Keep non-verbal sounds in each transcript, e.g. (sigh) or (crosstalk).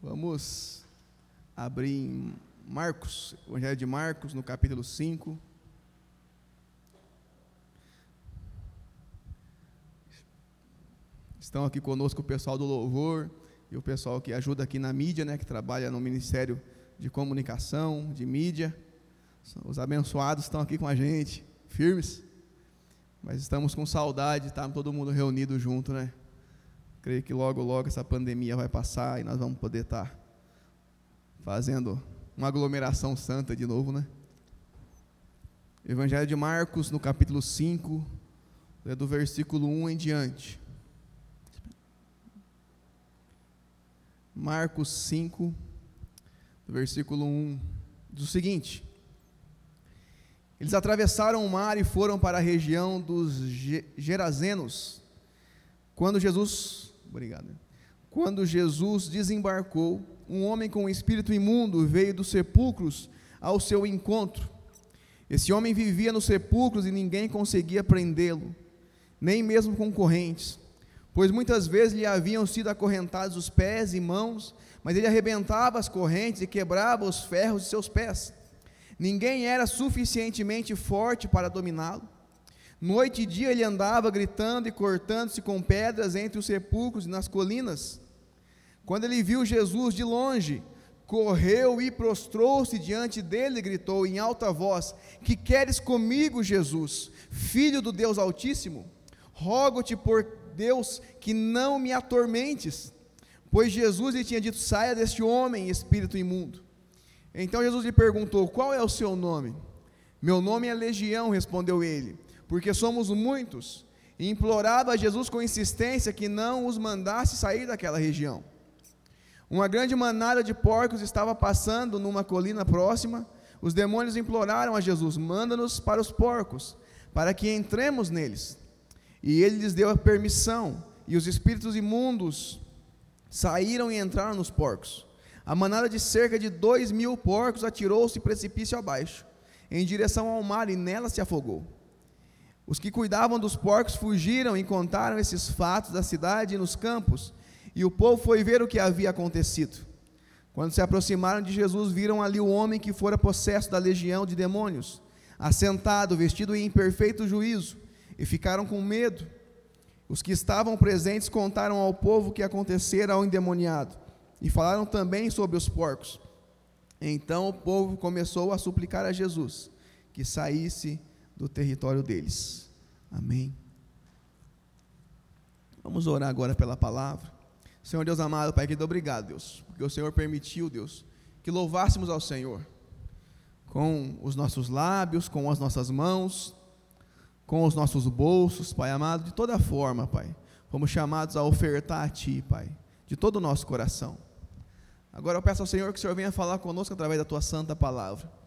Vamos abrir em Marcos, Evangelho de Marcos, no capítulo 5. Estão aqui conosco o pessoal do louvor e o pessoal que ajuda aqui na mídia, né, que trabalha no Ministério de Comunicação, de mídia. Os abençoados estão aqui com a gente, firmes. Mas estamos com saudade, tá todo mundo reunido junto, né? Creio que logo, logo essa pandemia vai passar e nós vamos poder estar tá fazendo uma aglomeração santa de novo, né? Evangelho de Marcos, no capítulo 5, é do versículo 1 em diante. Marcos 5, versículo 1, diz o seguinte: Eles atravessaram o mar e foram para a região dos Gerazenos. Quando Jesus, obrigado. Quando Jesus desembarcou, um homem com um espírito imundo veio dos sepulcros ao seu encontro. Esse homem vivia nos sepulcros e ninguém conseguia prendê-lo, nem mesmo com correntes pois muitas vezes lhe haviam sido acorrentados os pés e mãos, mas ele arrebentava as correntes e quebrava os ferros de seus pés. Ninguém era suficientemente forte para dominá-lo. Noite e dia ele andava gritando e cortando-se com pedras entre os sepulcros e nas colinas. Quando ele viu Jesus de longe, correu e prostrou-se diante dele e gritou em alta voz: Que queres comigo, Jesus, filho do Deus Altíssimo? Rogo-te por Deus, que não me atormentes. Pois Jesus lhe tinha dito: saia deste homem, espírito imundo. Então Jesus lhe perguntou: qual é o seu nome? Meu nome é Legião, respondeu ele, porque somos muitos. E implorava a Jesus com insistência que não os mandasse sair daquela região. Uma grande manada de porcos estava passando numa colina próxima. Os demônios imploraram a Jesus: manda-nos para os porcos, para que entremos neles. E ele lhes deu a permissão, e os espíritos imundos saíram e entraram nos porcos. A manada de cerca de dois mil porcos atirou-se precipício abaixo, em direção ao mar, e nela se afogou. Os que cuidavam dos porcos fugiram e contaram esses fatos da cidade e nos campos, e o povo foi ver o que havia acontecido. Quando se aproximaram de Jesus, viram ali o homem que fora possesso da legião de demônios, assentado, vestido em perfeito juízo e ficaram com medo. Os que estavam presentes contaram ao povo o que acontecera ao endemoniado e falaram também sobre os porcos. Então o povo começou a suplicar a Jesus que saísse do território deles. Amém. Vamos orar agora pela palavra. Senhor Deus amado, Pai querido, obrigado, Deus, porque o Senhor permitiu, Deus, que louvássemos ao Senhor com os nossos lábios, com as nossas mãos, com os nossos bolsos, Pai amado, de toda forma, Pai. Fomos chamados a ofertar a Ti, Pai, de todo o nosso coração. Agora eu peço ao Senhor que o Senhor venha falar conosco através da Tua santa palavra.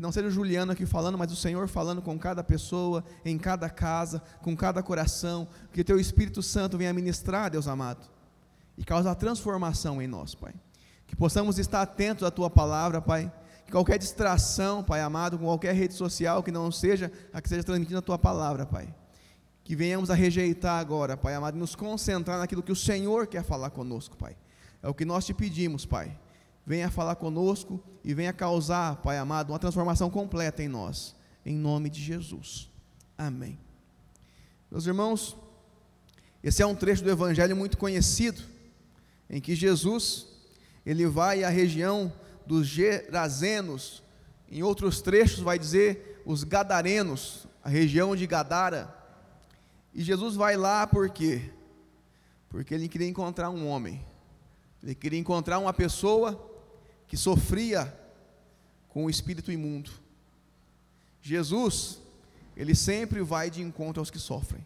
Que não seja o Juliano aqui falando, mas o Senhor falando com cada pessoa, em cada casa, com cada coração. Que Teu Espírito Santo venha ministrar, Deus amado, e causar transformação em nós, Pai. Que possamos estar atentos à Tua palavra, Pai qualquer distração, Pai amado, com qualquer rede social que não seja a que seja transmitindo a tua palavra, Pai. Que venhamos a rejeitar agora, Pai amado, e nos concentrar naquilo que o Senhor quer falar conosco, Pai. É o que nós te pedimos, Pai. Venha falar conosco e venha causar, Pai amado, uma transformação completa em nós. Em nome de Jesus. Amém. Meus irmãos, esse é um trecho do Evangelho muito conhecido, em que Jesus ele vai à região dos Gerazenos, em outros trechos vai dizer os Gadarenos, a região de Gadara. E Jesus vai lá por quê? Porque ele queria encontrar um homem, ele queria encontrar uma pessoa que sofria com o espírito imundo. Jesus, ele sempre vai de encontro aos que sofrem.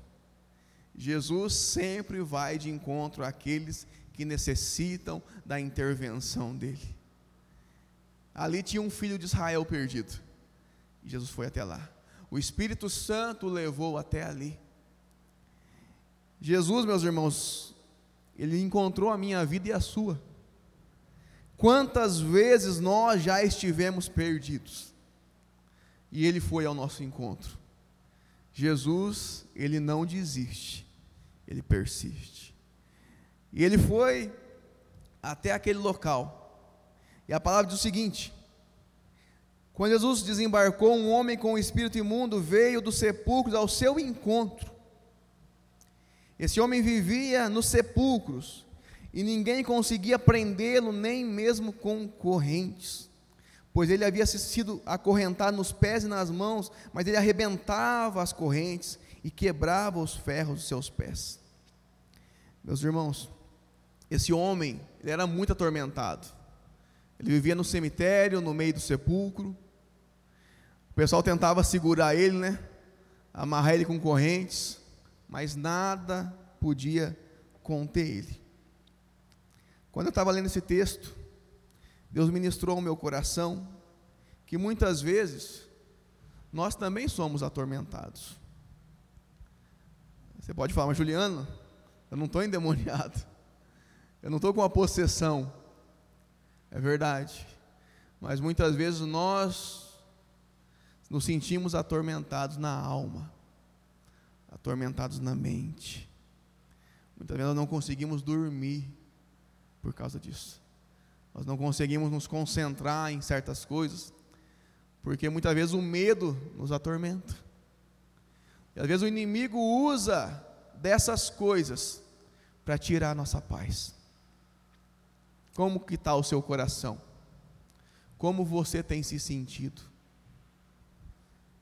Jesus sempre vai de encontro àqueles que necessitam da intervenção dele. Ali tinha um filho de Israel perdido. E Jesus foi até lá. O Espírito Santo o levou até ali. Jesus, meus irmãos, ele encontrou a minha vida e a sua. Quantas vezes nós já estivemos perdidos e ele foi ao nosso encontro. Jesus, ele não desiste, ele persiste. E ele foi até aquele local. E a palavra diz o seguinte: Quando Jesus desembarcou, um homem com o espírito imundo veio dos sepulcros ao seu encontro. Esse homem vivia nos sepulcros e ninguém conseguia prendê-lo, nem mesmo com correntes, pois ele havia sido acorrentado nos pés e nas mãos, mas ele arrebentava as correntes e quebrava os ferros dos seus pés. Meus irmãos, esse homem, ele era muito atormentado. Ele vivia no cemitério, no meio do sepulcro. O pessoal tentava segurar ele, né? Amarrar ele com correntes, mas nada podia conter ele. Quando eu estava lendo esse texto, Deus ministrou ao meu coração que muitas vezes nós também somos atormentados. Você pode falar, mas Juliano, eu não estou endemoniado, eu não estou com uma possessão. É verdade. Mas muitas vezes nós nos sentimos atormentados na alma, atormentados na mente. Muitas vezes nós não conseguimos dormir por causa disso. Nós não conseguimos nos concentrar em certas coisas, porque muitas vezes o medo nos atormenta. E às vezes o inimigo usa dessas coisas para tirar a nossa paz. Como que está o seu coração? Como você tem se sentido?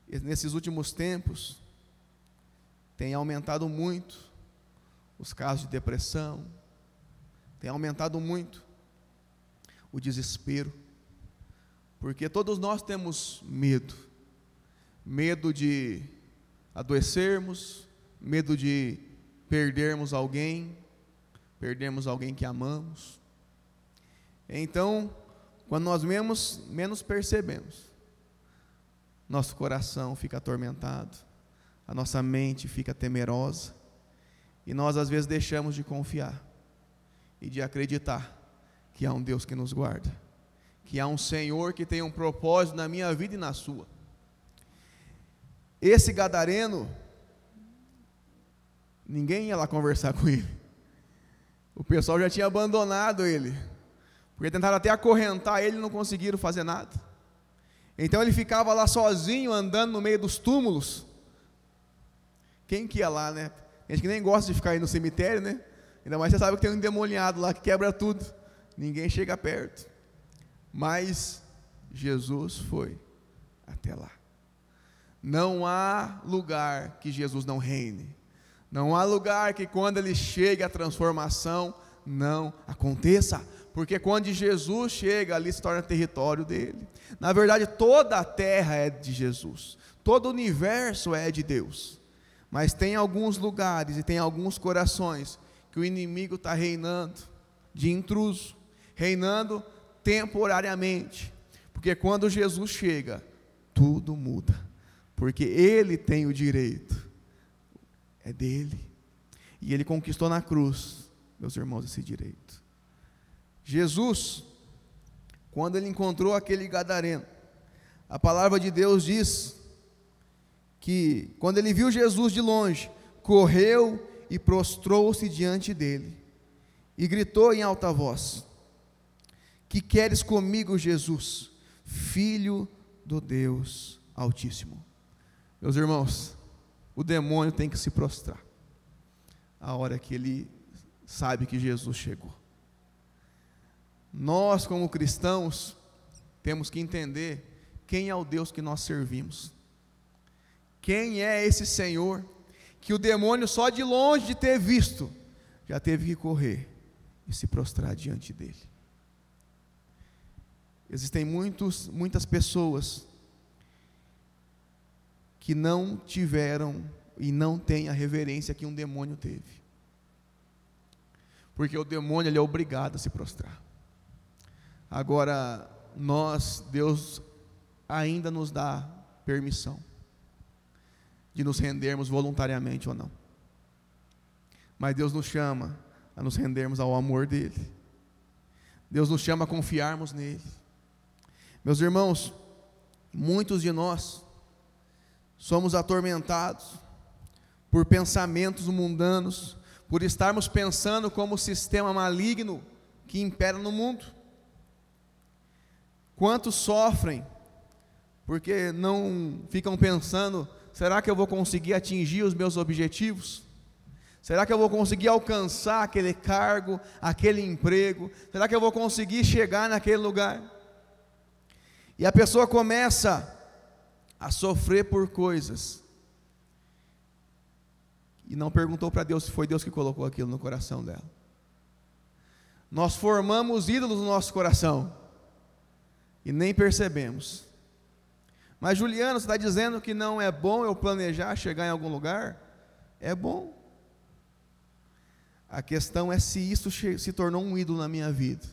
E nesses últimos tempos, tem aumentado muito os casos de depressão, tem aumentado muito o desespero, porque todos nós temos medo, medo de adoecermos, medo de perdermos alguém, perdermos alguém que amamos, então, quando nós menos, menos percebemos, nosso coração fica atormentado, a nossa mente fica temerosa, e nós às vezes deixamos de confiar e de acreditar que há um Deus que nos guarda, que há um Senhor que tem um propósito na minha vida e na sua. Esse gadareno, ninguém ia lá conversar (laughs) com ele, o pessoal já tinha abandonado ele porque tentaram até acorrentar ele e não conseguiram fazer nada. Então ele ficava lá sozinho, andando no meio dos túmulos. Quem que ia lá, né? Gente que nem gosta de ficar aí no cemitério, né? Ainda mais você sabe que tem um endemoniado lá que quebra tudo. Ninguém chega perto. Mas Jesus foi até lá. Não há lugar que Jesus não reine. Não há lugar que quando ele chega a transformação não aconteça porque quando Jesus chega ali se torna território dele. Na verdade, toda a terra é de Jesus, todo o universo é de Deus. Mas tem alguns lugares e tem alguns corações que o inimigo está reinando de intruso, reinando temporariamente. Porque quando Jesus chega, tudo muda. Porque ele tem o direito, é dele. E ele conquistou na cruz, meus irmãos, esse direito. Jesus, quando ele encontrou aquele gadareno, a palavra de Deus diz que quando ele viu Jesus de longe, correu e prostrou-se diante dele e gritou em alta voz: Que queres comigo, Jesus, filho do Deus Altíssimo? Meus irmãos, o demônio tem que se prostrar a hora que ele sabe que Jesus chegou. Nós, como cristãos, temos que entender quem é o Deus que nós servimos. Quem é esse Senhor que o demônio, só de longe de ter visto, já teve que correr e se prostrar diante dele. Existem muitos, muitas pessoas que não tiveram e não têm a reverência que um demônio teve. Porque o demônio ele é obrigado a se prostrar. Agora, nós, Deus ainda nos dá permissão de nos rendermos voluntariamente ou não. Mas Deus nos chama a nos rendermos ao amor dEle. Deus nos chama a confiarmos nele. Meus irmãos, muitos de nós somos atormentados por pensamentos mundanos, por estarmos pensando como o sistema maligno que impera no mundo. Quantos sofrem porque não ficam pensando: será que eu vou conseguir atingir os meus objetivos? Será que eu vou conseguir alcançar aquele cargo, aquele emprego? Será que eu vou conseguir chegar naquele lugar? E a pessoa começa a sofrer por coisas e não perguntou para Deus se foi Deus que colocou aquilo no coração dela. Nós formamos ídolos no nosso coração e nem percebemos. Mas Juliano, você está dizendo que não é bom eu planejar chegar em algum lugar? É bom. A questão é se isso se tornou um ídolo na minha vida.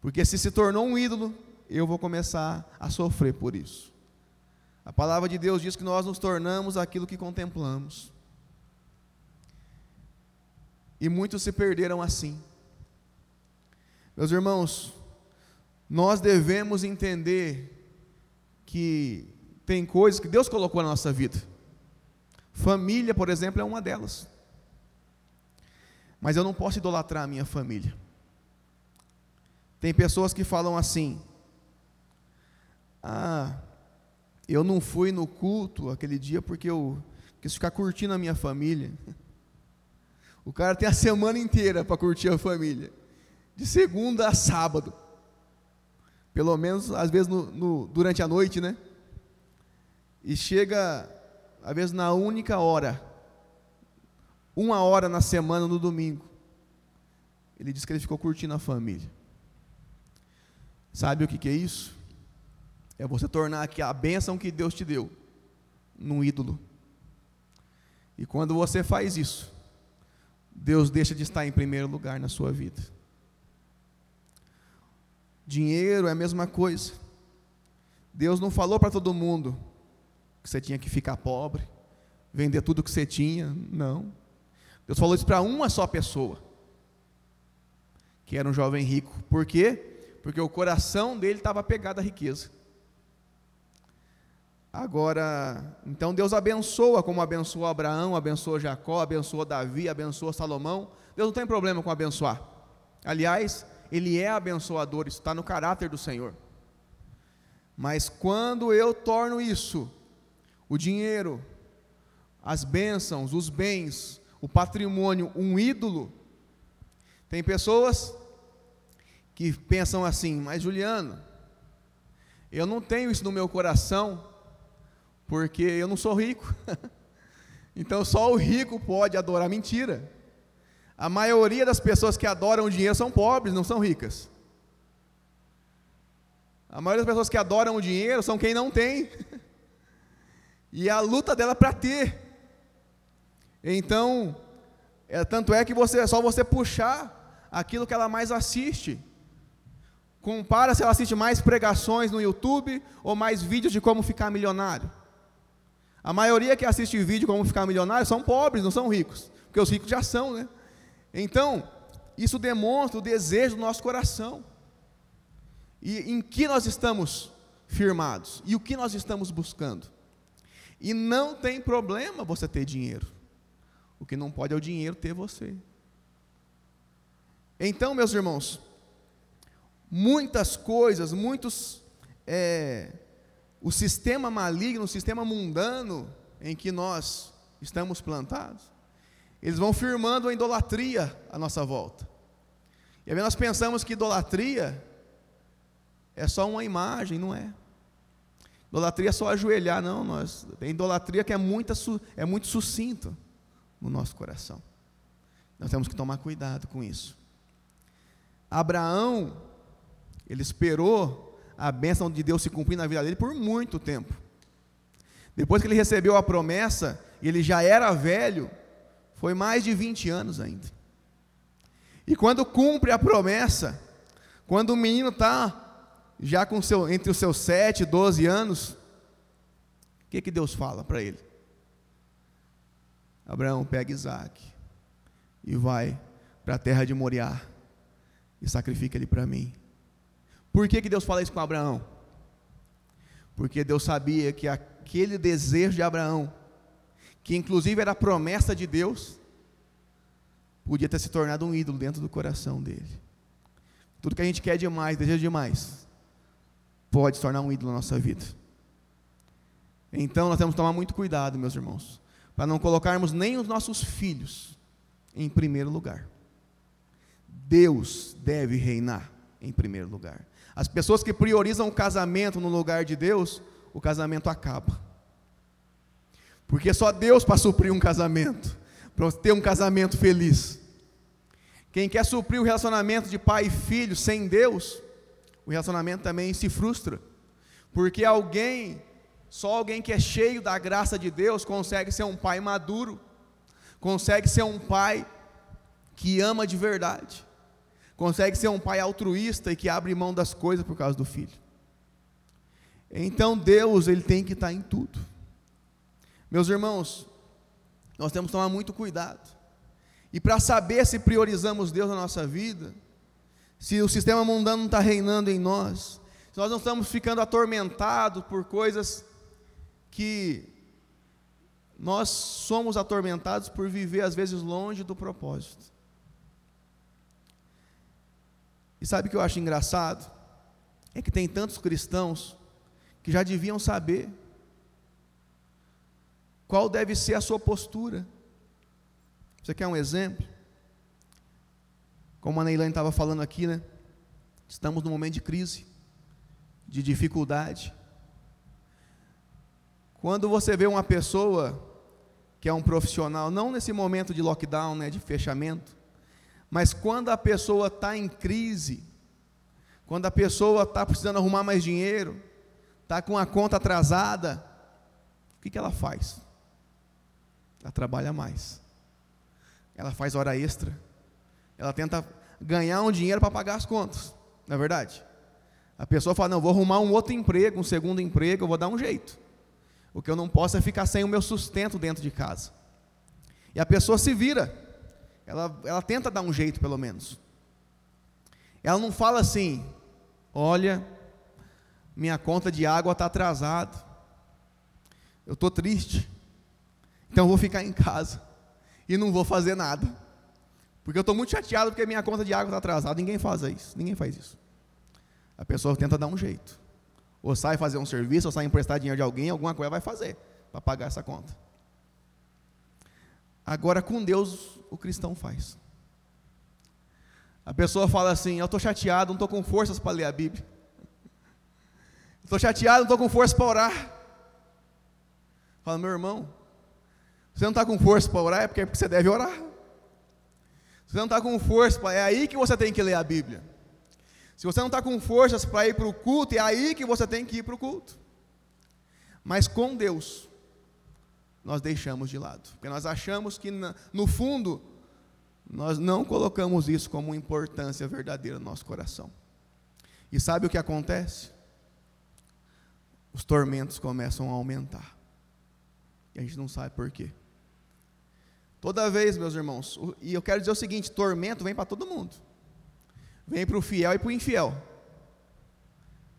Porque se se tornou um ídolo, eu vou começar a sofrer por isso. A palavra de Deus diz que nós nos tornamos aquilo que contemplamos. E muitos se perderam assim. Meus irmãos, nós devemos entender que tem coisas que Deus colocou na nossa vida. Família, por exemplo, é uma delas. Mas eu não posso idolatrar a minha família. Tem pessoas que falam assim: Ah, eu não fui no culto aquele dia porque eu quis ficar curtindo a minha família. O cara tem a semana inteira para curtir a família, de segunda a sábado. Pelo menos, às vezes, no, no, durante a noite, né? E chega, às vezes, na única hora, uma hora na semana, no domingo. Ele diz que ele ficou curtindo a família. Sabe o que, que é isso? É você tornar aqui a bênção que Deus te deu num ídolo. E quando você faz isso, Deus deixa de estar em primeiro lugar na sua vida. Dinheiro é a mesma coisa. Deus não falou para todo mundo que você tinha que ficar pobre, vender tudo que você tinha, não. Deus falou isso para uma só pessoa, que era um jovem rico. Por quê? Porque o coração dele estava pegado à riqueza. Agora, então Deus abençoa, como abençoou Abraão, abençoou Jacó, abençoou Davi, abençoou Salomão. Deus não tem problema com abençoar. Aliás, Ele é abençoador, isso está no caráter do Senhor. Mas quando eu torno isso, o dinheiro, as bênçãos, os bens, o patrimônio, um ídolo, tem pessoas que pensam assim, mas Juliano, eu não tenho isso no meu coração, porque eu não sou rico. (laughs) então só o rico pode adorar mentira. A maioria das pessoas que adoram o dinheiro são pobres, não são ricas. A maioria das pessoas que adoram o dinheiro são quem não tem. (laughs) e a luta dela para ter. Então, é, tanto é que você é só você puxar aquilo que ela mais assiste. Compara se ela assiste mais pregações no YouTube ou mais vídeos de como ficar milionário. A maioria que assiste vídeo como ficar milionário são pobres, não são ricos, porque os ricos já são, né? Então, isso demonstra o desejo do nosso coração. E em que nós estamos firmados? E o que nós estamos buscando? E não tem problema você ter dinheiro. O que não pode é o dinheiro ter você. Então, meus irmãos, muitas coisas, muitos é, o sistema maligno, o sistema mundano em que nós estamos plantados, eles vão firmando a idolatria à nossa volta. E aí nós pensamos que idolatria é só uma imagem, não é. Idolatria é só ajoelhar, não. Nós, tem idolatria que é, muita, é muito sucinto no nosso coração. Nós temos que tomar cuidado com isso. Abraão, ele esperou a bênção de Deus se cumprir na vida dele por muito tempo. Depois que ele recebeu a promessa, ele já era velho, foi mais de 20 anos ainda. E quando cumpre a promessa, quando o menino está já com seu, entre os seus 7 e 12 anos, o que, que Deus fala para ele? Abraão pega Isaac e vai para a terra de Moriá e sacrifica ele para mim. Por que, que Deus fala isso com Abraão? Porque Deus sabia que aquele desejo de Abraão, que inclusive era promessa de Deus, podia ter se tornado um ídolo dentro do coração dele. tudo que a gente quer demais, deseja demais, pode se tornar um ídolo na nossa vida. Então nós temos que tomar muito cuidado, meus irmãos, para não colocarmos nem os nossos filhos em primeiro lugar. Deus deve reinar em primeiro lugar. As pessoas que priorizam o casamento no lugar de Deus, o casamento acaba. Porque só Deus para suprir um casamento, para ter um casamento feliz. Quem quer suprir o relacionamento de pai e filho sem Deus, o relacionamento também se frustra. Porque alguém, só alguém que é cheio da graça de Deus, consegue ser um pai maduro, consegue ser um pai que ama de verdade, consegue ser um pai altruísta e que abre mão das coisas por causa do filho. Então Deus, ele tem que estar em tudo. Meus irmãos, nós temos que tomar muito cuidado. E para saber se priorizamos Deus na nossa vida, se o sistema mundano não está reinando em nós, se nós não estamos ficando atormentados por coisas que nós somos atormentados por viver às vezes longe do propósito. E sabe o que eu acho engraçado? É que tem tantos cristãos que já deviam saber qual deve ser a sua postura. Você quer um exemplo? Como a Neilane estava falando aqui, né? Estamos num momento de crise, de dificuldade. Quando você vê uma pessoa que é um profissional, não nesse momento de lockdown, né, de fechamento, mas quando a pessoa está em crise, quando a pessoa está precisando arrumar mais dinheiro, está com a conta atrasada, o que, que ela faz? Ela trabalha mais, ela faz hora extra, ela tenta ganhar um dinheiro para pagar as contas, não é verdade? A pessoa fala: Não, vou arrumar um outro emprego, um segundo emprego, eu vou dar um jeito. O que eu não posso é ficar sem o meu sustento dentro de casa. E a pessoa se vira, ela, ela tenta dar um jeito pelo menos. Ela não fala assim: Olha, minha conta de água está atrasada, eu estou triste, então eu vou ficar em casa e não vou fazer nada. Porque eu estou muito chateado porque minha conta de água está atrasada. Ninguém faz isso. Ninguém faz isso. A pessoa tenta dar um jeito. Ou sai fazer um serviço, ou sai emprestar dinheiro de alguém, alguma coisa vai fazer para pagar essa conta. Agora com Deus o cristão faz. A pessoa fala assim: Eu estou chateado, não estou com forças para ler a Bíblia. Estou chateado, não estou com força para orar. Fala, meu irmão, você não está com força para orar, é porque, é porque você deve orar. Se você não está com força, é aí que você tem que ler a Bíblia. Se você não está com forças para ir para o culto, é aí que você tem que ir para o culto. Mas com Deus, nós deixamos de lado, porque nós achamos que no fundo, nós não colocamos isso como importância verdadeira no nosso coração. E sabe o que acontece? Os tormentos começam a aumentar. E a gente não sabe por quê. Toda vez, meus irmãos, e eu quero dizer o seguinte: tormento vem para todo mundo, vem para o fiel e para o infiel,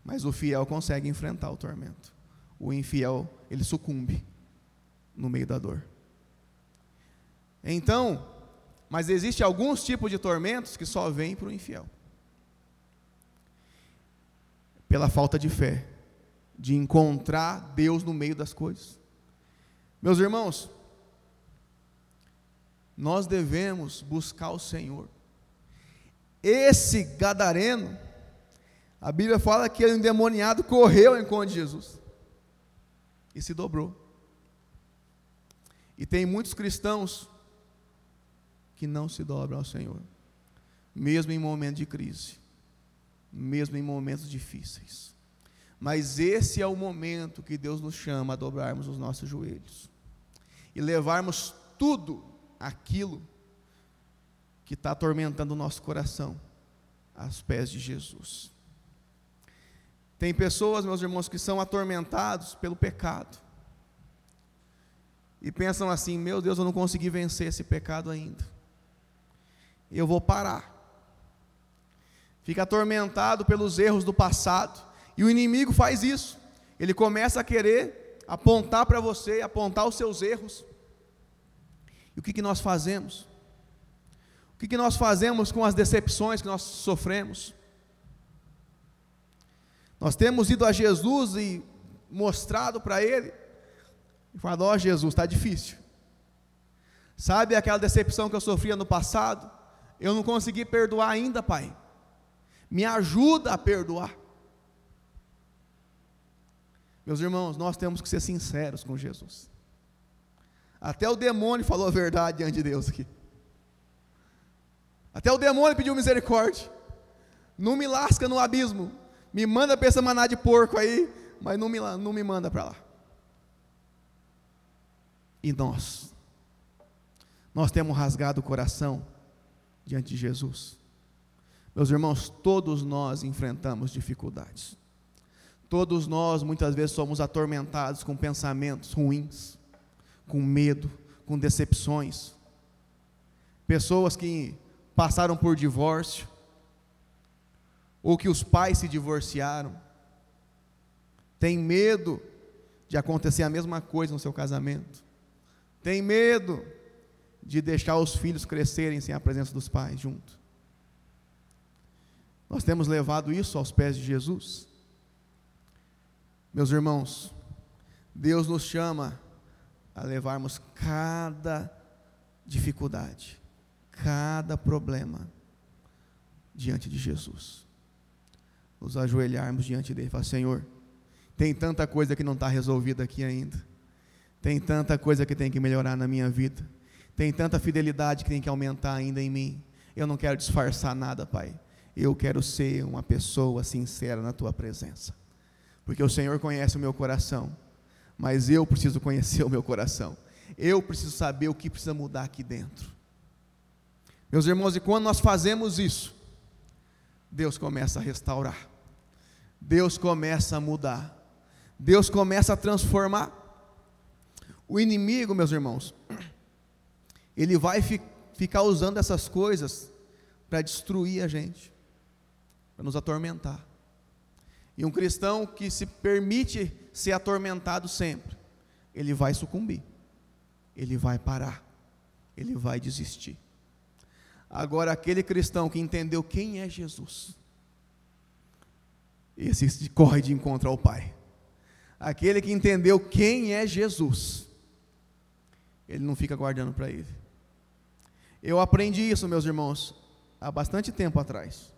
mas o fiel consegue enfrentar o tormento, o infiel, ele sucumbe no meio da dor. Então, mas existe alguns tipos de tormentos que só vêm para o infiel, pela falta de fé, de encontrar Deus no meio das coisas. Meus irmãos, nós devemos buscar o Senhor. Esse gadareno, a Bíblia fala que ele endemoniado correu em encontro de Jesus e se dobrou. E tem muitos cristãos que não se dobram ao Senhor, mesmo em momentos de crise, mesmo em momentos difíceis. Mas esse é o momento que Deus nos chama a dobrarmos os nossos joelhos e levarmos tudo aquilo que está atormentando o nosso coração aos pés de Jesus. Tem pessoas, meus irmãos, que são atormentados pelo pecado e pensam assim: meu Deus, eu não consegui vencer esse pecado ainda, eu vou parar. Fica atormentado pelos erros do passado, e o inimigo faz isso, ele começa a querer apontar para você, apontar os seus erros, e o que, que nós fazemos? O que, que nós fazemos com as decepções que nós sofremos? Nós temos ido a Jesus e mostrado para Ele, e falado: Ó oh, Jesus, está difícil. Sabe aquela decepção que eu sofria no passado? Eu não consegui perdoar ainda, Pai. Me ajuda a perdoar. Meus irmãos, nós temos que ser sinceros com Jesus. Até o demônio falou a verdade diante de Deus aqui. Até o demônio pediu misericórdia. Não me lasca no abismo. Me manda para essa maná de porco aí, mas não me, não me manda para lá. E nós? Nós temos rasgado o coração diante de Jesus. Meus irmãos, todos nós enfrentamos dificuldades. Todos nós muitas vezes somos atormentados com pensamentos ruins, com medo, com decepções. Pessoas que passaram por divórcio, ou que os pais se divorciaram, tem medo de acontecer a mesma coisa no seu casamento, tem medo de deixar os filhos crescerem sem a presença dos pais junto. Nós temos levado isso aos pés de Jesus. Meus irmãos, Deus nos chama a levarmos cada dificuldade, cada problema diante de Jesus. Nos ajoelharmos diante dele e falar: Senhor, tem tanta coisa que não está resolvida aqui ainda, tem tanta coisa que tem que melhorar na minha vida, tem tanta fidelidade que tem que aumentar ainda em mim. Eu não quero disfarçar nada, Pai. Eu quero ser uma pessoa sincera na tua presença, porque o Senhor conhece o meu coração mas eu preciso conhecer o meu coração. Eu preciso saber o que precisa mudar aqui dentro. Meus irmãos, e quando nós fazemos isso, Deus começa a restaurar, Deus começa a mudar, Deus começa a transformar. O inimigo, meus irmãos, (clears throat) ele vai fi, ficar usando essas coisas para destruir a gente, para nos atormentar. E um cristão que se permite ser atormentado sempre, ele vai sucumbir, ele vai parar, ele vai desistir. Agora, aquele cristão que entendeu quem é Jesus, esse corre de encontro ao Pai. Aquele que entendeu quem é Jesus, ele não fica guardando para ele. Eu aprendi isso, meus irmãos, há bastante tempo atrás.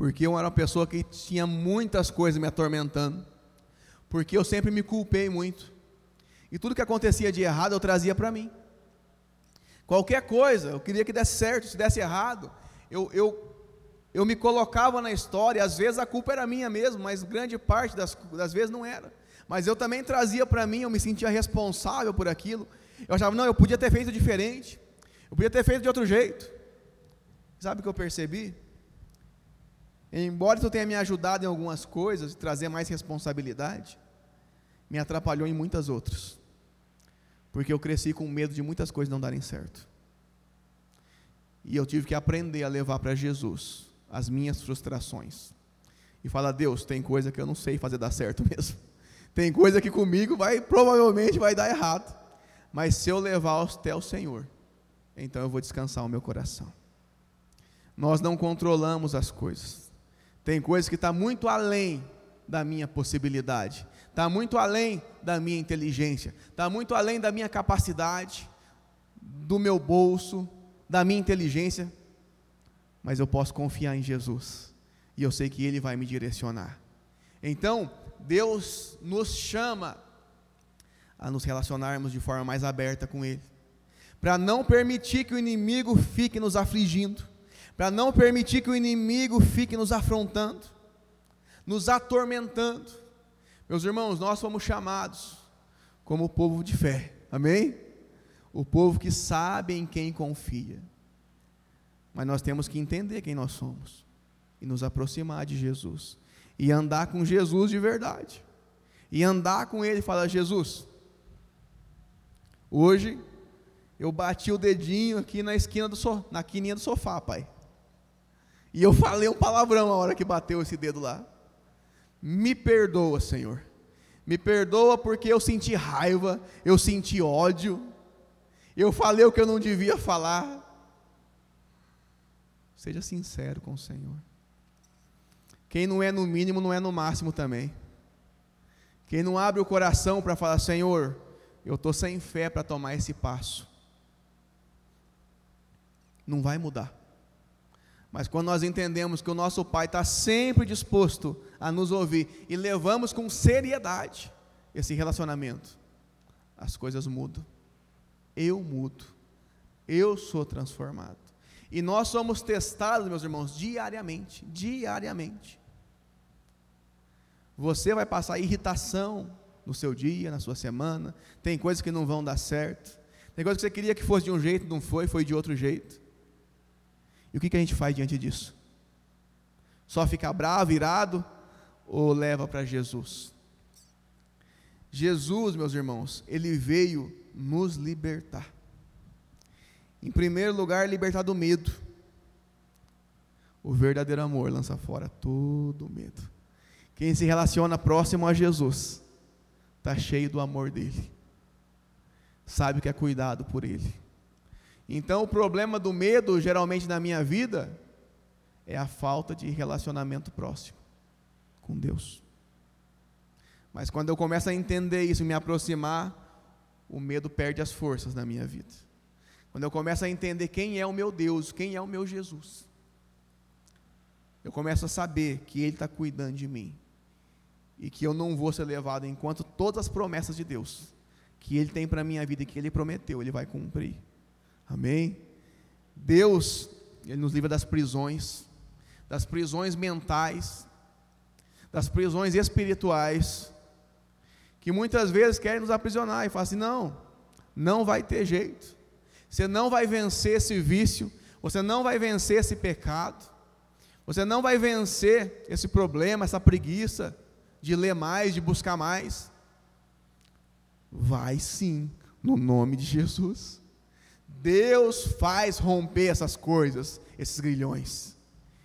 Porque eu era uma pessoa que tinha muitas coisas me atormentando, porque eu sempre me culpei muito, e tudo que acontecia de errado eu trazia para mim. Qualquer coisa, eu queria que desse certo, se desse errado, eu, eu, eu me colocava na história, às vezes a culpa era minha mesmo, mas grande parte das, das vezes não era. Mas eu também trazia para mim, eu me sentia responsável por aquilo. Eu achava, não, eu podia ter feito diferente, eu podia ter feito de outro jeito. Sabe o que eu percebi? Embora isso tenha me ajudado em algumas coisas, trazer mais responsabilidade, me atrapalhou em muitas outras. Porque eu cresci com medo de muitas coisas não darem certo. E eu tive que aprender a levar para Jesus as minhas frustrações. E falar, Deus, tem coisa que eu não sei fazer dar certo (laughs) mesmo. Tem coisa que comigo vai provavelmente vai dar errado. Mas se eu levar até o Senhor, então eu vou descansar o meu coração. Nós não controlamos as coisas. Tem coisas que estão tá muito além da minha possibilidade, está muito além da minha inteligência, está muito além da minha capacidade, do meu bolso, da minha inteligência, mas eu posso confiar em Jesus e eu sei que Ele vai me direcionar. Então, Deus nos chama a nos relacionarmos de forma mais aberta com Ele, para não permitir que o inimigo fique nos afligindo, para não permitir que o inimigo fique nos afrontando, nos atormentando. Meus irmãos, nós fomos chamados como povo de fé, amém? O povo que sabe em quem confia. Mas nós temos que entender quem nós somos e nos aproximar de Jesus e andar com Jesus de verdade. E andar com ele e falar: Jesus, hoje eu bati o dedinho aqui na esquina do na quininha do sofá, pai. E eu falei um palavrão a hora que bateu esse dedo lá. Me perdoa, Senhor. Me perdoa porque eu senti raiva, eu senti ódio. Eu falei o que eu não devia falar. Seja sincero com o Senhor. Quem não é no mínimo, não é no máximo também. Quem não abre o coração para falar, Senhor, eu estou sem fé para tomar esse passo, não vai mudar. Mas quando nós entendemos que o nosso Pai está sempre disposto a nos ouvir e levamos com seriedade esse relacionamento, as coisas mudam. Eu mudo, eu sou transformado. E nós somos testados, meus irmãos, diariamente, diariamente. Você vai passar irritação no seu dia, na sua semana, tem coisas que não vão dar certo, tem coisas que você queria que fosse de um jeito, não foi, foi de outro jeito. E o que, que a gente faz diante disso? Só ficar bravo, irado, ou leva para Jesus? Jesus, meus irmãos, ele veio nos libertar. Em primeiro lugar, libertar do medo. O verdadeiro amor lança fora todo medo. Quem se relaciona próximo a Jesus está cheio do amor dele, sabe que é cuidado por ele. Então, o problema do medo, geralmente na minha vida, é a falta de relacionamento próximo com Deus. Mas quando eu começo a entender isso, me aproximar, o medo perde as forças na minha vida. Quando eu começo a entender quem é o meu Deus, quem é o meu Jesus, eu começo a saber que Ele está cuidando de mim e que eu não vou ser levado enquanto todas as promessas de Deus que Ele tem para a minha vida e que Ele prometeu, Ele vai cumprir. Amém? Deus, Ele nos livra das prisões, das prisões mentais, das prisões espirituais, que muitas vezes querem nos aprisionar e falam assim: não, não vai ter jeito, você não vai vencer esse vício, você não vai vencer esse pecado, você não vai vencer esse problema, essa preguiça de ler mais, de buscar mais. Vai sim, no nome de Jesus. Deus faz romper essas coisas, esses grilhões.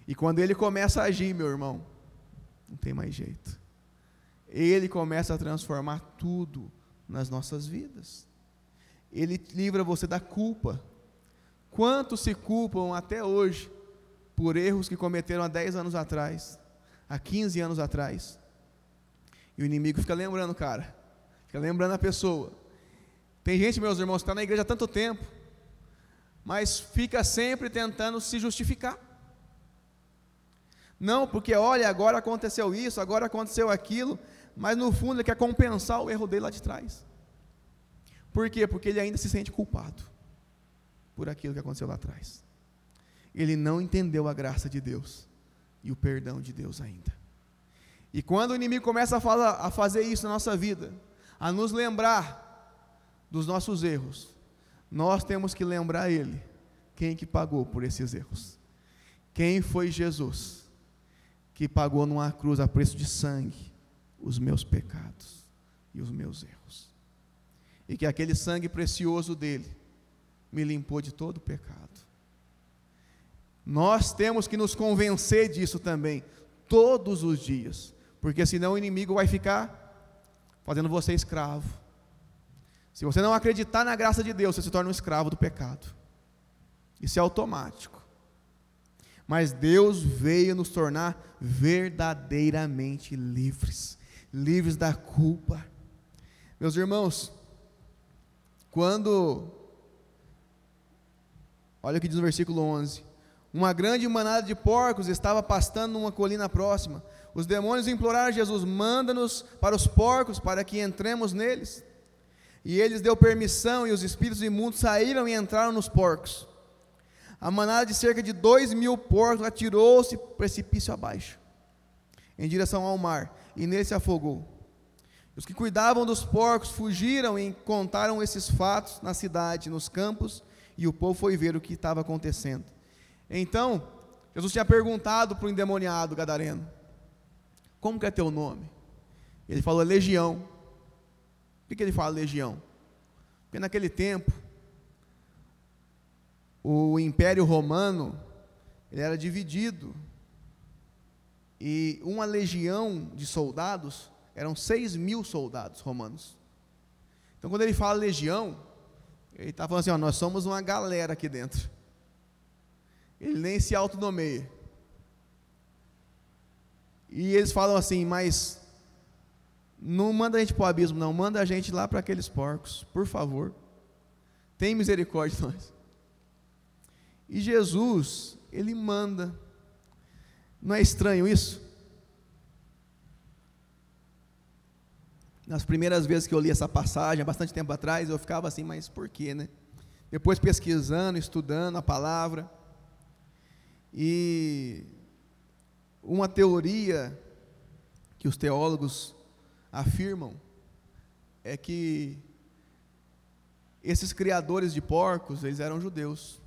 E quando ele começa a agir, meu irmão, não tem mais jeito. Ele começa a transformar tudo nas nossas vidas. Ele livra você da culpa. Quantos se culpam até hoje por erros que cometeram há 10 anos atrás, há 15 anos atrás? E o inimigo fica lembrando, cara, fica lembrando a pessoa. Tem gente, meus irmãos, que está na igreja há tanto tempo, mas fica sempre tentando se justificar. Não, porque olha, agora aconteceu isso, agora aconteceu aquilo, mas no fundo ele quer compensar o erro dele lá de trás. Por quê? Porque ele ainda se sente culpado por aquilo que aconteceu lá atrás. Ele não entendeu a graça de Deus e o perdão de Deus ainda. E quando o inimigo começa a, falar, a fazer isso na nossa vida, a nos lembrar dos nossos erros, nós temos que lembrar ele, quem que pagou por esses erros. Quem foi Jesus que pagou numa cruz a preço de sangue os meus pecados e os meus erros. E que aquele sangue precioso dele me limpou de todo pecado. Nós temos que nos convencer disso também, todos os dias porque senão o inimigo vai ficar fazendo você escravo. Se você não acreditar na graça de Deus, você se torna um escravo do pecado. Isso é automático. Mas Deus veio nos tornar verdadeiramente livres, livres da culpa. Meus irmãos, quando Olha o que diz no versículo 11: Uma grande manada de porcos estava pastando numa colina próxima. Os demônios imploraram a Jesus: manda-nos para os porcos, para que entremos neles. E eles deu permissão, e os espíritos imundos saíram e entraram nos porcos. A manada de cerca de dois mil porcos atirou-se precipício abaixo, em direção ao mar, e nele se afogou. Os que cuidavam dos porcos fugiram e contaram esses fatos na cidade, nos campos, e o povo foi ver o que estava acontecendo. Então, Jesus tinha perguntado para o endemoniado gadareno: como que é teu nome? Ele falou legião. Por que ele fala legião? Porque naquele tempo, o Império Romano ele era dividido. E uma legião de soldados eram seis mil soldados romanos. Então, quando ele fala legião, ele está falando assim: ó, nós somos uma galera aqui dentro. Ele nem se autonomeia. E eles falam assim, mas não manda a gente para o abismo, não, manda a gente lá para aqueles porcos, por favor. Tem misericórdia de nós. E Jesus, ele manda. Não é estranho isso? Nas primeiras vezes que eu li essa passagem, há bastante tempo atrás, eu ficava assim, mas por quê, né? Depois pesquisando, estudando a palavra. E uma teoria que os teólogos afirmam é que esses criadores de porcos, eles eram judeus.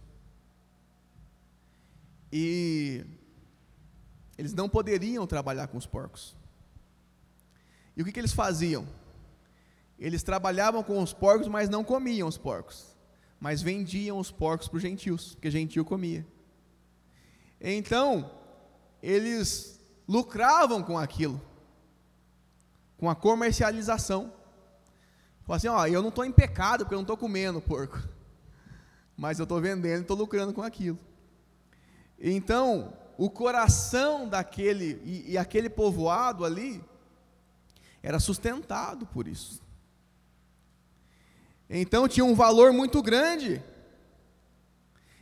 E eles não poderiam trabalhar com os porcos. E o que, que eles faziam? Eles trabalhavam com os porcos, mas não comiam os porcos. Mas vendiam os porcos para os gentios, porque gentil comia. Então, eles lucravam com aquilo, com a comercialização. Falaram assim: ó, eu não estou em pecado, porque eu não estou comendo porco. Mas eu estou vendendo e estou lucrando com aquilo. Então, o coração daquele, e, e aquele povoado ali, era sustentado por isso. Então tinha um valor muito grande.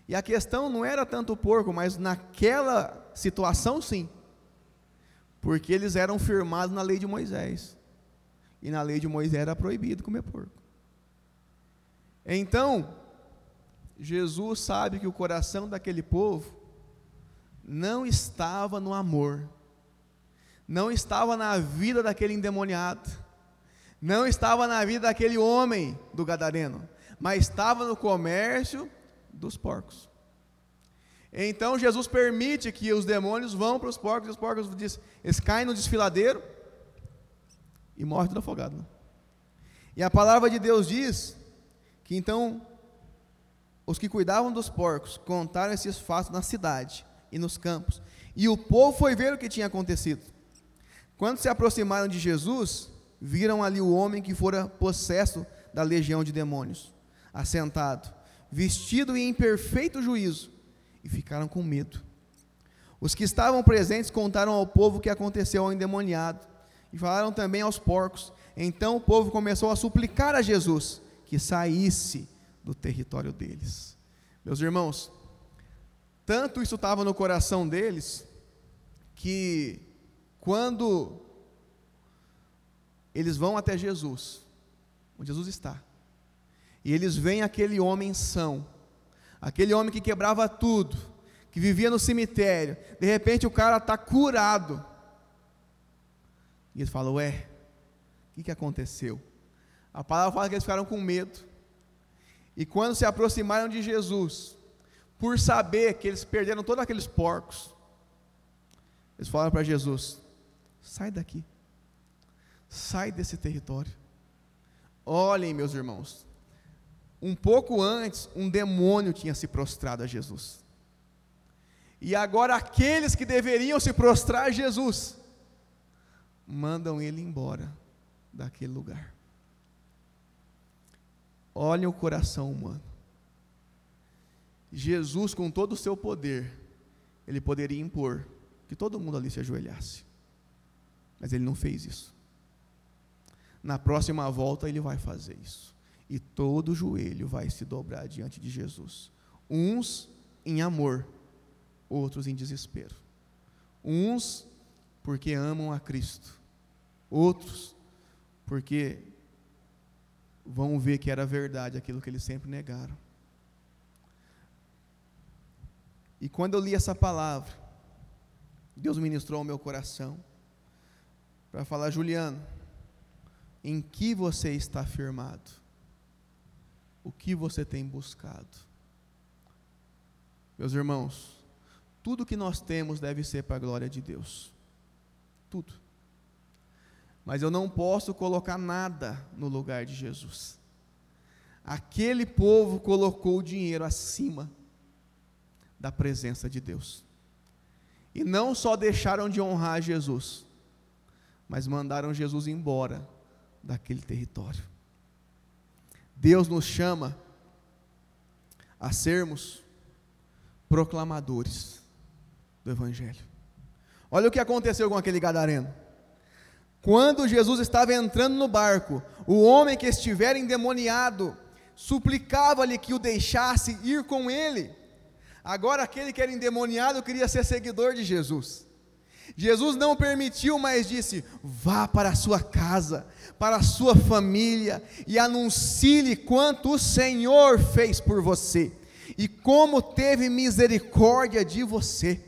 E a questão não era tanto o porco, mas naquela situação sim. Porque eles eram firmados na lei de Moisés. E na lei de Moisés era proibido comer porco. Então, Jesus sabe que o coração daquele povo não estava no amor, não estava na vida daquele endemoniado, não estava na vida daquele homem do Gadareno, mas estava no comércio dos porcos. Então Jesus permite que os demônios vão para os porcos, e os porcos diz, eles caem no desfiladeiro e morrem tudo afogado. Né? E a palavra de Deus diz que então os que cuidavam dos porcos contaram esses fatos na cidade e nos campos, e o povo foi ver o que tinha acontecido. Quando se aproximaram de Jesus, viram ali o homem que fora possesso da legião de demônios, assentado, vestido e em perfeito juízo, e ficaram com medo. Os que estavam presentes contaram ao povo o que aconteceu ao endemoniado, e falaram também aos porcos. Então o povo começou a suplicar a Jesus que saísse do território deles. Meus irmãos, tanto isso estava no coração deles, que quando eles vão até Jesus, onde Jesus está, e eles veem aquele homem são, aquele homem que quebrava tudo, que vivia no cemitério, de repente o cara está curado, e eles falam: Ué, o que, que aconteceu? A palavra fala que eles ficaram com medo, e quando se aproximaram de Jesus, por saber que eles perderam todos aqueles porcos, eles falaram para Jesus: Sai daqui. Sai desse território. Olhem, meus irmãos. Um pouco antes, um demônio tinha se prostrado a Jesus. E agora aqueles que deveriam se prostrar a Jesus mandam ele embora daquele lugar. Olhem o coração humano. Jesus, com todo o seu poder, ele poderia impor que todo mundo ali se ajoelhasse. Mas ele não fez isso. Na próxima volta ele vai fazer isso. E todo joelho vai se dobrar diante de Jesus. Uns em amor, outros em desespero. Uns porque amam a Cristo, outros porque vão ver que era verdade aquilo que eles sempre negaram. E quando eu li essa palavra, Deus ministrou ao meu coração para falar, Juliano, em que você está firmado? O que você tem buscado? Meus irmãos, tudo que nós temos deve ser para a glória de Deus. Tudo. Mas eu não posso colocar nada no lugar de Jesus. Aquele povo colocou o dinheiro acima da presença de Deus. E não só deixaram de honrar Jesus, mas mandaram Jesus embora daquele território. Deus nos chama a sermos proclamadores do Evangelho. Olha o que aconteceu com aquele gadareno. Quando Jesus estava entrando no barco, o homem que estivera endemoniado suplicava-lhe que o deixasse ir com ele. Agora, aquele que era endemoniado queria ser seguidor de Jesus. Jesus não permitiu, mas disse: vá para a sua casa, para a sua família e anuncie quanto o Senhor fez por você e como teve misericórdia de você.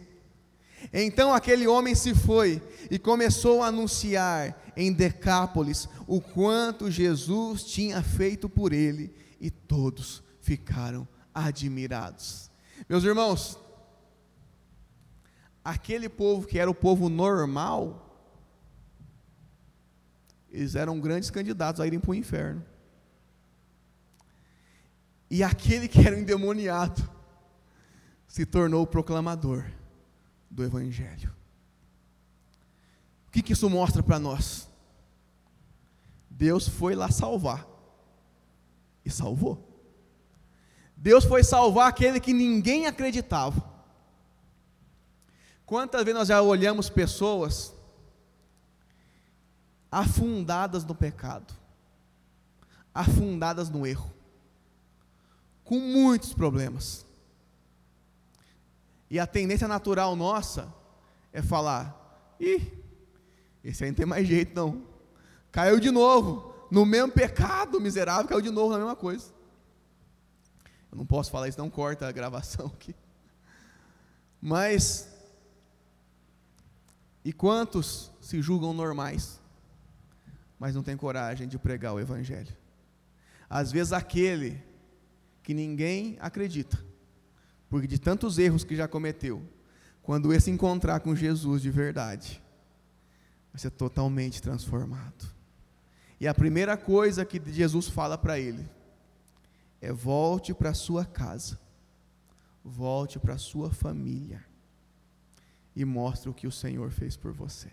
Então aquele homem se foi e começou a anunciar em Decápolis o quanto Jesus tinha feito por ele, e todos ficaram admirados. Meus irmãos, aquele povo que era o povo normal, eles eram grandes candidatos a irem para o inferno. E aquele que era o endemoniado se tornou o proclamador do Evangelho. O que, que isso mostra para nós? Deus foi lá salvar e salvou. Deus foi salvar aquele que ninguém acreditava. Quantas vezes nós já olhamos pessoas afundadas no pecado, afundadas no erro, com muitos problemas. E a tendência natural nossa é falar: ih, esse aí não tem mais jeito não. Caiu de novo, no mesmo pecado, miserável, caiu de novo na mesma coisa. Eu não posso falar isso, não corta a gravação (laughs) aqui. Mas, e quantos se julgam normais, mas não têm coragem de pregar o Evangelho? Às vezes aquele que ninguém acredita, porque de tantos erros que já cometeu, quando esse encontrar com Jesus de verdade, vai ser totalmente transformado. E a primeira coisa que Jesus fala para ele é: volte para sua casa, volte para sua família e mostre o que o Senhor fez por você.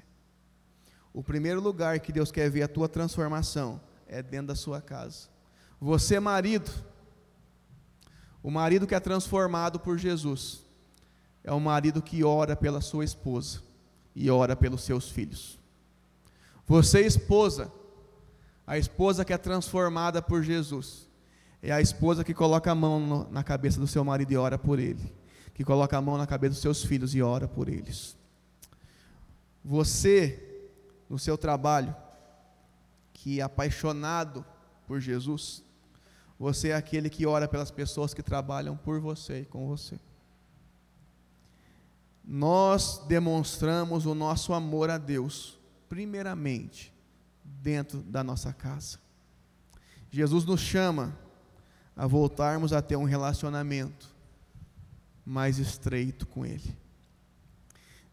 O primeiro lugar que Deus quer ver a tua transformação é dentro da sua casa. Você, marido, o marido que é transformado por Jesus é o marido que ora pela sua esposa e ora pelos seus filhos. Você, esposa, a esposa que é transformada por Jesus, é a esposa que coloca a mão na cabeça do seu marido e ora por ele, que coloca a mão na cabeça dos seus filhos e ora por eles. Você, no seu trabalho, que é apaixonado por Jesus, você é aquele que ora pelas pessoas que trabalham por você e com você. Nós demonstramos o nosso amor a Deus, primeiramente, dentro da nossa casa. Jesus nos chama a voltarmos a ter um relacionamento mais estreito com Ele.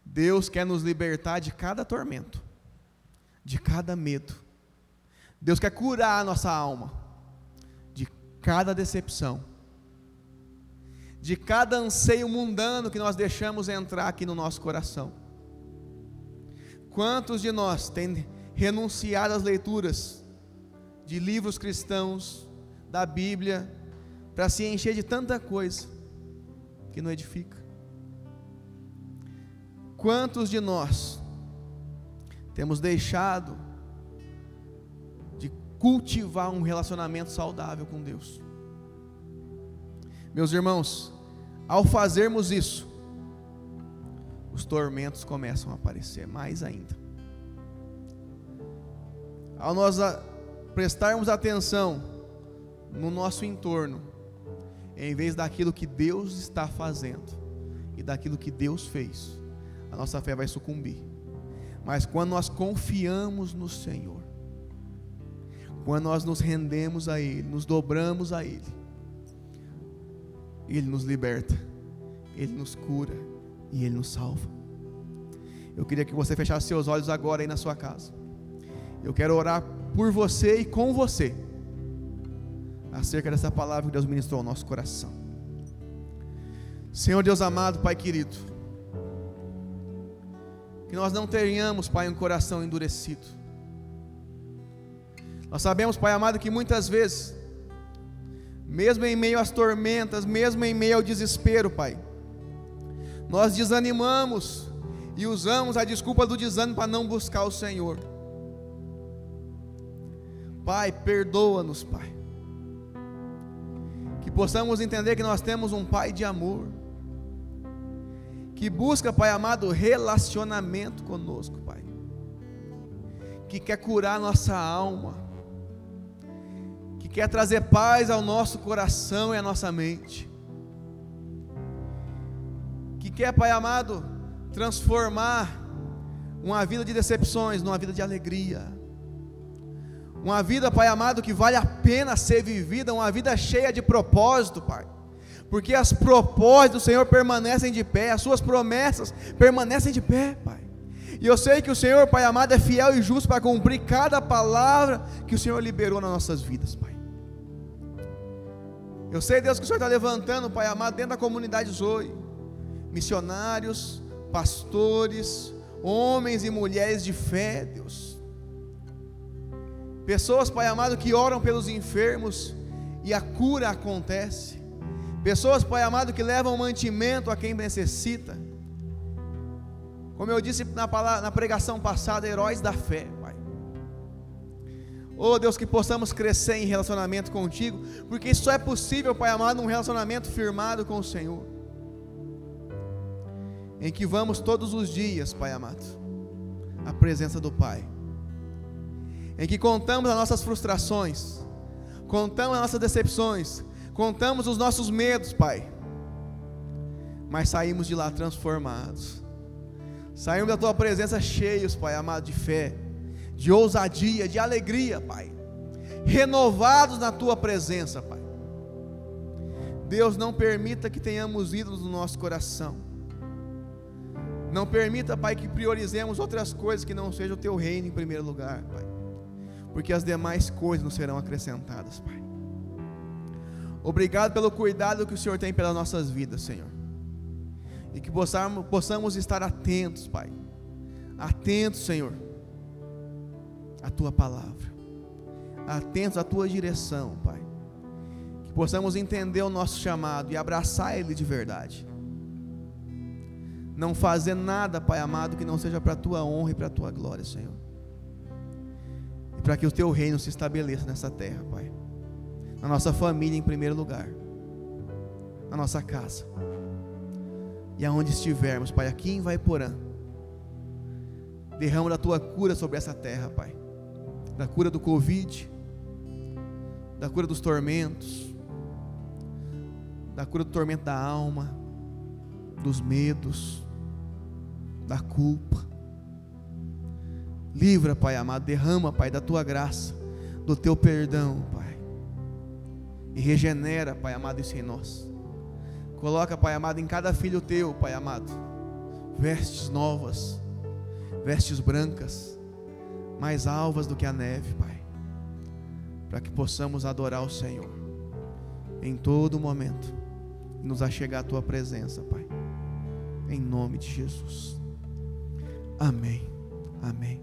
Deus quer nos libertar de cada tormento, de cada medo. Deus quer curar a nossa alma cada decepção, de cada anseio mundano que nós deixamos entrar aqui no nosso coração. Quantos de nós têm renunciado às leituras de livros cristãos, da Bíblia, para se encher de tanta coisa que não edifica? Quantos de nós temos deixado cultivar um relacionamento saudável com Deus. Meus irmãos, ao fazermos isso, os tormentos começam a aparecer mais ainda. Ao nós prestarmos atenção no nosso entorno, em vez daquilo que Deus está fazendo e daquilo que Deus fez, a nossa fé vai sucumbir. Mas quando nós confiamos no Senhor, quando nós nos rendemos a Ele, nos dobramos a Ele, Ele nos liberta, Ele nos cura e Ele nos salva. Eu queria que você fechasse seus olhos agora aí na sua casa. Eu quero orar por você e com você, acerca dessa palavra que Deus ministrou ao nosso coração. Senhor Deus amado, Pai querido, que nós não tenhamos, Pai, um coração endurecido nós sabemos, Pai amado, que muitas vezes, mesmo em meio às tormentas, mesmo em meio ao desespero, Pai, nós desanimamos e usamos a desculpa do desânimo para não buscar o Senhor. Pai, perdoa-nos, Pai. Possamos entender que nós temos um Pai de amor, que busca, Pai amado, relacionamento conosco, Pai, que quer curar nossa alma, que quer trazer paz ao nosso coração e à nossa mente, que quer, Pai amado, transformar uma vida de decepções numa vida de alegria uma vida, Pai amado, que vale a pena ser vivida, uma vida cheia de propósito, Pai. Porque as propósitos do Senhor permanecem de pé, as suas promessas permanecem de pé, Pai. E eu sei que o Senhor, Pai amado, é fiel e justo para cumprir cada palavra que o Senhor liberou nas nossas vidas, Pai. Eu sei, Deus, que o Senhor está levantando, Pai amado, dentro da comunidade Zoe, missionários, pastores, homens e mulheres de fé, Deus Pessoas, Pai amado, que oram pelos enfermos e a cura acontece. Pessoas, Pai amado, que levam mantimento a quem necessita. Como eu disse na, palavra, na pregação passada, heróis da fé, Pai. Oh Deus, que possamos crescer em relacionamento contigo, porque isso só é possível, Pai amado, num relacionamento firmado com o Senhor. Em que vamos todos os dias, Pai amado, à presença do Pai em que contamos as nossas frustrações, contamos as nossas decepções, contamos os nossos medos, Pai, mas saímos de lá transformados, saímos da Tua presença cheios, Pai amado, de fé, de ousadia, de alegria, Pai, renovados na Tua presença, Pai. Deus, não permita que tenhamos ídolos no nosso coração. Não permita, Pai, que priorizemos outras coisas que não sejam o Teu reino em primeiro lugar, Pai porque as demais coisas nos serão acrescentadas, Pai. Obrigado pelo cuidado que o Senhor tem pelas nossas vidas, Senhor. E que possamos, possamos estar atentos, Pai. Atentos, Senhor, à Tua palavra. Atentos à Tua direção, Pai. Que possamos entender o nosso chamado e abraçar Ele de verdade. Não fazer nada, Pai amado, que não seja para a Tua honra e para a Tua glória, Senhor para que o teu reino se estabeleça nessa terra, Pai. Na nossa família, em primeiro lugar, na nossa casa, e aonde estivermos, Pai, aqui em Vaiporã. Derrama da tua cura sobre essa terra, Pai. Da cura do Covid, da cura dos tormentos, da cura do tormento da alma, dos medos, da culpa. Livra, Pai amado, derrama, Pai, da tua graça, do teu perdão, Pai. E regenera, Pai amado, isso em nós. Coloca, Pai amado, em cada filho teu, Pai amado, vestes novas, vestes brancas, mais alvas do que a neve, Pai. Para que possamos adorar o Senhor em todo momento e nos achegar à tua presença, Pai. Em nome de Jesus. Amém. Amém.